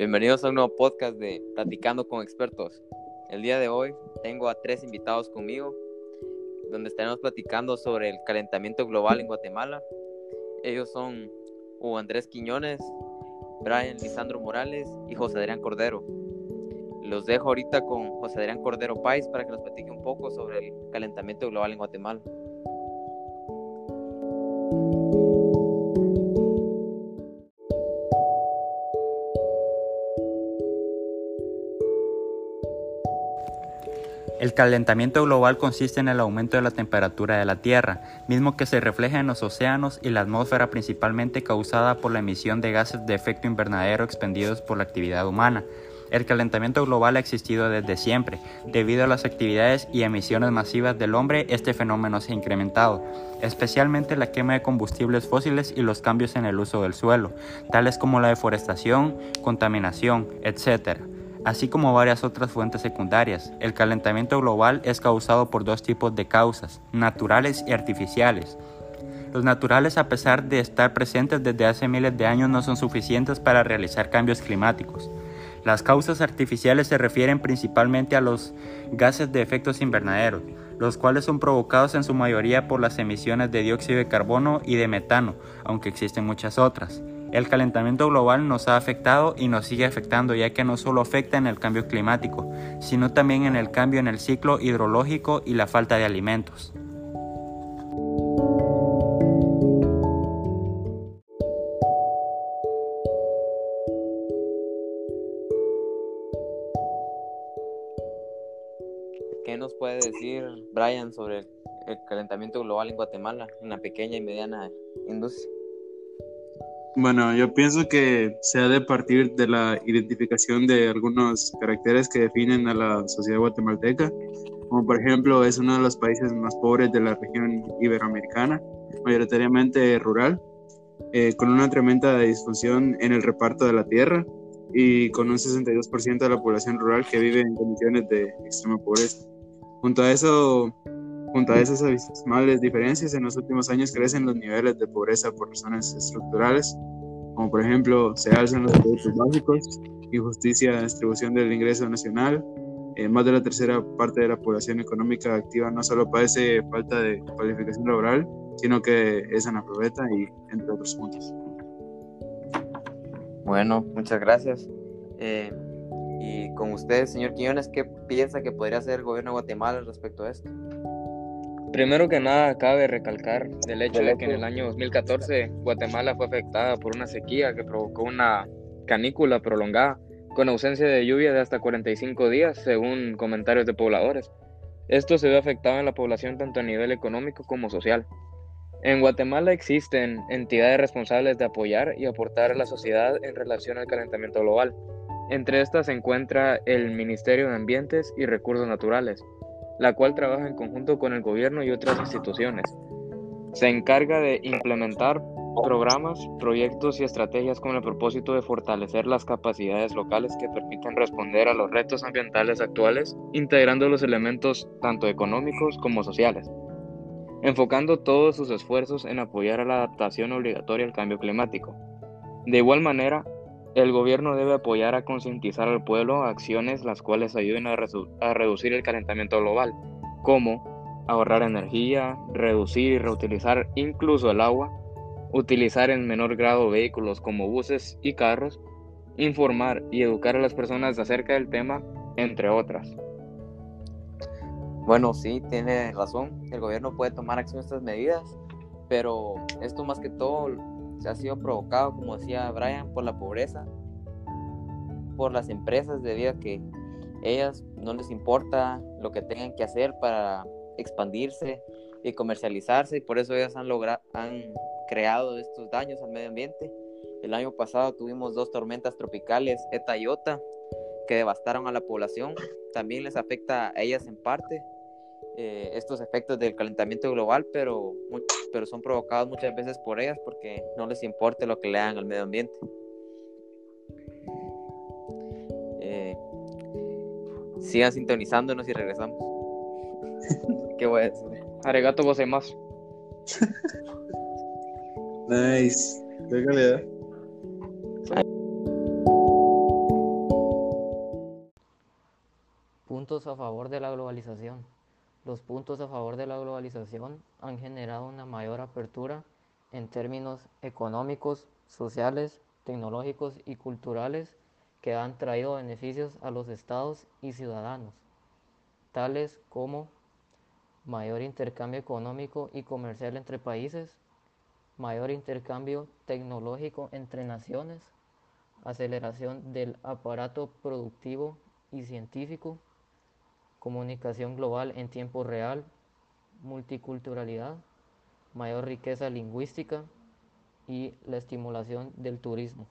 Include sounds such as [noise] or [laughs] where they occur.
Bienvenidos a un nuevo podcast de Platicando con Expertos. El día de hoy tengo a tres invitados conmigo, donde estaremos platicando sobre el calentamiento global en Guatemala. Ellos son Hugo Andrés Quiñones, Brian Lisandro Morales y José Adrián Cordero. Los dejo ahorita con José Adrián Cordero Pais para que nos platique un poco sobre el calentamiento global en Guatemala. El calentamiento global consiste en el aumento de la temperatura de la Tierra, mismo que se refleja en los océanos y la atmósfera principalmente causada por la emisión de gases de efecto invernadero expendidos por la actividad humana. El calentamiento global ha existido desde siempre. Debido a las actividades y emisiones masivas del hombre, este fenómeno se ha incrementado, especialmente la quema de combustibles fósiles y los cambios en el uso del suelo, tales como la deforestación, contaminación, etc así como varias otras fuentes secundarias. El calentamiento global es causado por dos tipos de causas, naturales y artificiales. Los naturales, a pesar de estar presentes desde hace miles de años, no son suficientes para realizar cambios climáticos. Las causas artificiales se refieren principalmente a los gases de efectos invernaderos, los cuales son provocados en su mayoría por las emisiones de dióxido de carbono y de metano, aunque existen muchas otras. El calentamiento global nos ha afectado y nos sigue afectando ya que no solo afecta en el cambio climático, sino también en el cambio en el ciclo hidrológico y la falta de alimentos. ¿Qué nos puede decir Brian sobre el calentamiento global en Guatemala, en la pequeña y mediana industria? Bueno, yo pienso que se ha de partir de la identificación de algunos caracteres que definen a la sociedad guatemalteca, como por ejemplo es uno de los países más pobres de la región iberoamericana, mayoritariamente rural, eh, con una tremenda disfunción en el reparto de la tierra y con un 62% de la población rural que vive en condiciones de extrema pobreza. Junto a eso, Junto a esas abismales diferencias, en los últimos años crecen los niveles de pobreza por razones estructurales, como por ejemplo se alzan los productos básicos, injusticia distribución del ingreso nacional, eh, más de la tercera parte de la población económica activa no solo padece falta de cualificación laboral, sino que es analfabeta y entre otros puntos. Bueno, muchas gracias. Eh, y con usted, señor Quiñones, ¿qué piensa que podría hacer el gobierno de Guatemala respecto a esto? Primero que nada, cabe recalcar el hecho de que en el año 2014 Guatemala fue afectada por una sequía que provocó una canícula prolongada con ausencia de lluvia de hasta 45 días, según comentarios de pobladores. Esto se ve afectado en la población tanto a nivel económico como social. En Guatemala existen entidades responsables de apoyar y aportar a la sociedad en relación al calentamiento global. Entre estas se encuentra el Ministerio de Ambientes y Recursos Naturales, la cual trabaja en conjunto con el gobierno y otras instituciones. Se encarga de implementar programas, proyectos y estrategias con el propósito de fortalecer las capacidades locales que permitan responder a los retos ambientales actuales, integrando los elementos tanto económicos como sociales, enfocando todos sus esfuerzos en apoyar la adaptación obligatoria al cambio climático. De igual manera, el gobierno debe apoyar a concientizar al pueblo acciones las cuales ayuden a, a, reducir el calentamiento global, como ahorrar energía, reducir y reutilizar incluso el agua, utilizar en menor grado vehículos como buses y carros, informar y educar a las personas acerca del tema, entre otras. Bueno, sí, tiene razón. El gobierno puede tomar acción a estas medidas, pero esto más que todo se ha sido provocado, como decía Brian, por la pobreza, por las empresas debido a que ellas no les importa lo que tengan que hacer para expandirse y comercializarse y por eso ellas han logrado han creado estos daños al medio ambiente. El año pasado tuvimos dos tormentas tropicales, Eta y Ota, que devastaron a la población. También les afecta a ellas en parte, eh, estos efectos del calentamiento global, pero, pero son provocados muchas veces por ellas porque no les importa lo que le hagan al medio ambiente. Eh, sigan sintonizándonos y regresamos. [laughs] ¿Qué voy a decir? Aregato vos hay más. nice. Qué calidad. ¿eh? Puntos a favor de la globalización. Los puntos a favor de la globalización han generado una mayor apertura en términos económicos, sociales, tecnológicos y culturales que han traído beneficios a los estados y ciudadanos, tales como mayor intercambio económico y comercial entre países, mayor intercambio tecnológico entre naciones, aceleración del aparato productivo y científico, comunicación global en tiempo real, multiculturalidad, mayor riqueza lingüística y la estimulación del turismo.